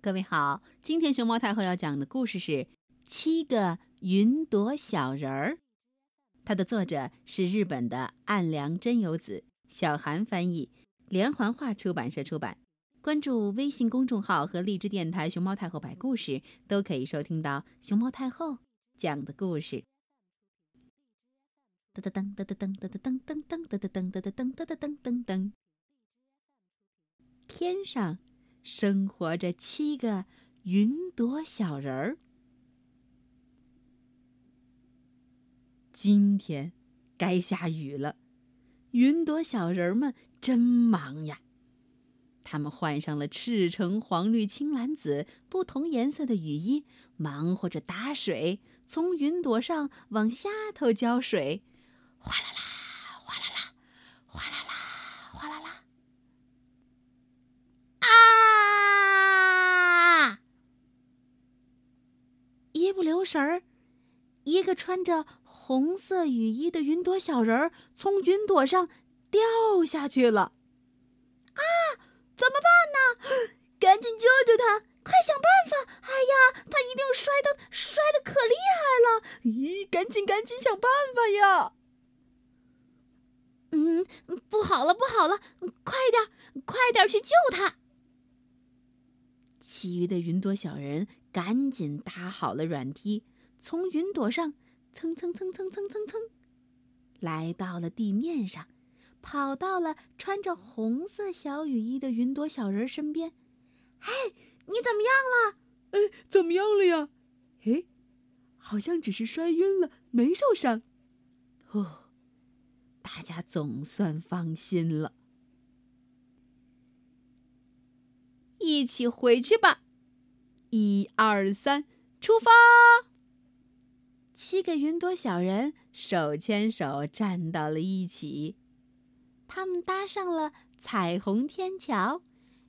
各位好，今天熊猫太后要讲的故事是《七个云朵小人儿》，它的作者是日本的岸良真由子，小韩翻译，连环画出版社出版。关注微信公众号和荔枝电台“熊猫太后摆故事”，都可以收听到熊猫太后讲的故事。噔噔噔噔噔噔噔噔噔噔噔噔噔噔噔噔噔噔噔，天上。生活着七个云朵小人儿。今天该下雨了，云朵小人们真忙呀！他们换上了赤橙黄绿青蓝紫不同颜色的雨衣，忙活着打水，从云朵上往下头浇水，哗啦啦。神儿，一个穿着红色雨衣的云朵小人儿从云朵上掉下去了！啊，怎么办呢？赶紧救救他！快想办法！哎呀，他一定摔得摔得可厉害了！咦，赶紧赶紧想办法呀！嗯，不好了，不好了！快点，快点去救他！其余的云朵小人赶紧搭好了软梯，从云朵上蹭蹭蹭蹭蹭蹭蹭，来到了地面上，跑到了穿着红色小雨衣的云朵小人身边。“嘿，你怎么样了？”“哎，怎么样了呀？”“哎，好像只是摔晕了，没受伤。”“哦，大家总算放心了。”一起回去吧！一二三，出发！七个云朵小人手牵手站到了一起，他们搭上了彩虹天桥，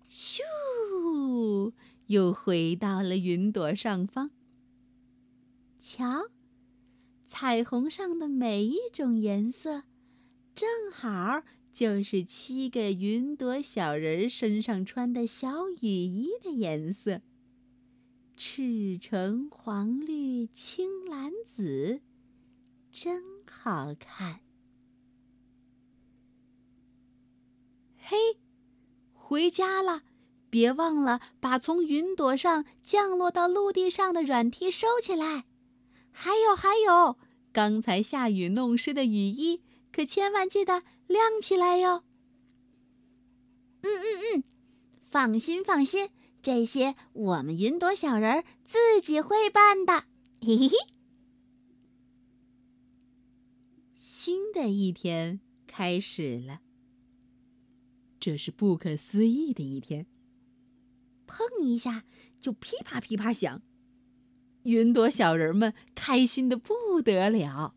咻，又回到了云朵上方。瞧，彩虹上的每一种颜色，正好。就是七个云朵小人身上穿的小雨衣的颜色：赤橙黄绿青蓝紫，真好看。嘿，回家了，别忘了把从云朵上降落到陆地上的软梯收起来。还有还有，刚才下雨弄湿的雨衣。可千万记得晾起来哟。嗯嗯嗯，放心放心，这些我们云朵小人儿自己会办的。嘿嘿嘿。新的一天开始了，这是不可思议的一天。碰一下就噼啪噼啪响，云朵小人们开心的不得了。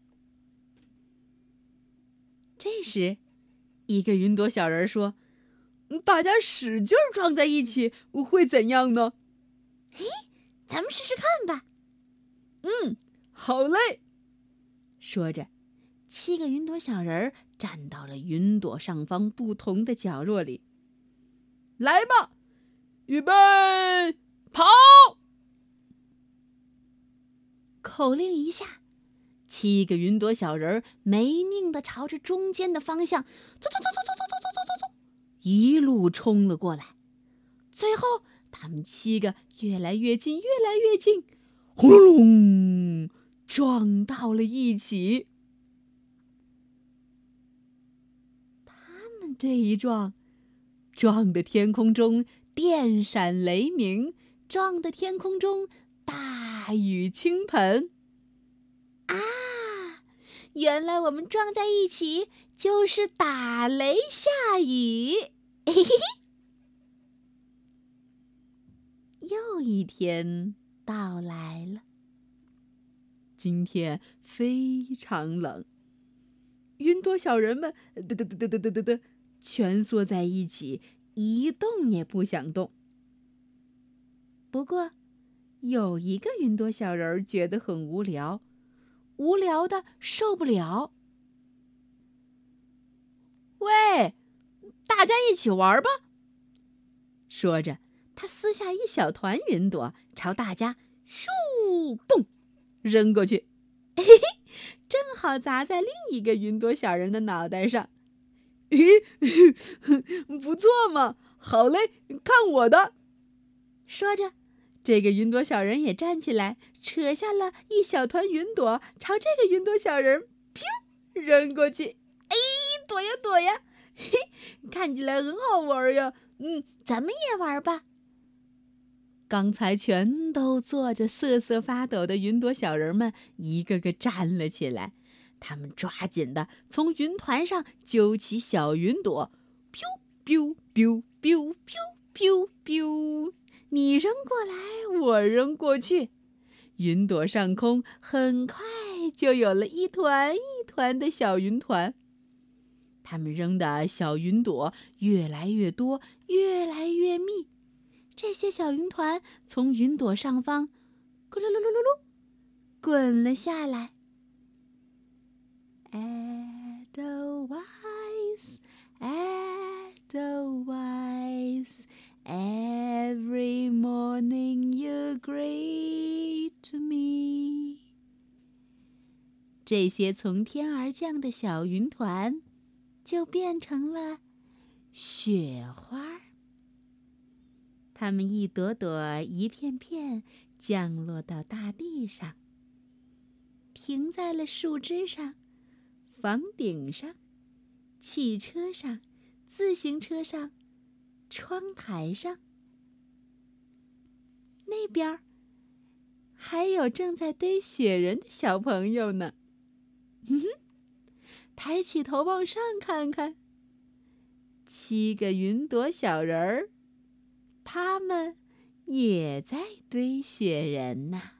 这时，一个云朵小人说：“大家使劲撞在一起，会怎样呢？嘿，咱们试试看吧。嗯，好嘞。说着，七个云朵小人儿站到了云朵上方不同的角落里。来吧，预备，跑！口令一下，七个云朵小人儿没命的朝着中间的方向，走走走走走。一路冲了过来。最后，他们七个越来越近，越来越近，轰隆隆，撞到了一起。他们这一撞，撞的天空中电闪雷鸣，撞的天空中大雨倾盆。啊原来我们撞在一起就是打雷下雨，嘿嘿嘿。又一天到来了，今天非常冷，云朵小人们嘚嘚嘚嘚嘚嘚嘚嘚，蜷缩在一起，一动也不想动。不过，有一个云朵小人儿觉得很无聊。无聊的受不了。喂，大家一起玩吧！说着，他撕下一小团云朵，朝大家咻嘣扔过去，嘿嘿，正好砸在另一个云朵小人的脑袋上。咦，不错嘛！好嘞，看我的！说着，这个云朵小人也站起来，扯下了一小团云朵，朝这个云朵小人噗扔过去。哎，躲呀躲呀！嘿，看起来很好玩呀。嗯，咱们也玩吧。刚才全都坐着瑟瑟发抖的云朵小人们，一个个站了起来。他们抓紧的从云团上揪起小云朵，biu biu biu biu biu biu，你扔过来，我扔过去，云朵上空很快就有了一团一团的小云团。他们扔的小云朵越来越多，越来越密，这些小云团从云朵上方咕噜噜噜噜噜滚了下来。Edelweiss, Edelweiss, every 这些从天而降的小云团，就变成了雪花。它们一朵朵、一片片降落到大地上，停在了树枝上。房顶上、汽车上、自行车上、窗台上，那边儿还有正在堆雪人的小朋友呢。哼哼，抬起头往上看看，七个云朵小人儿，他们也在堆雪人呢。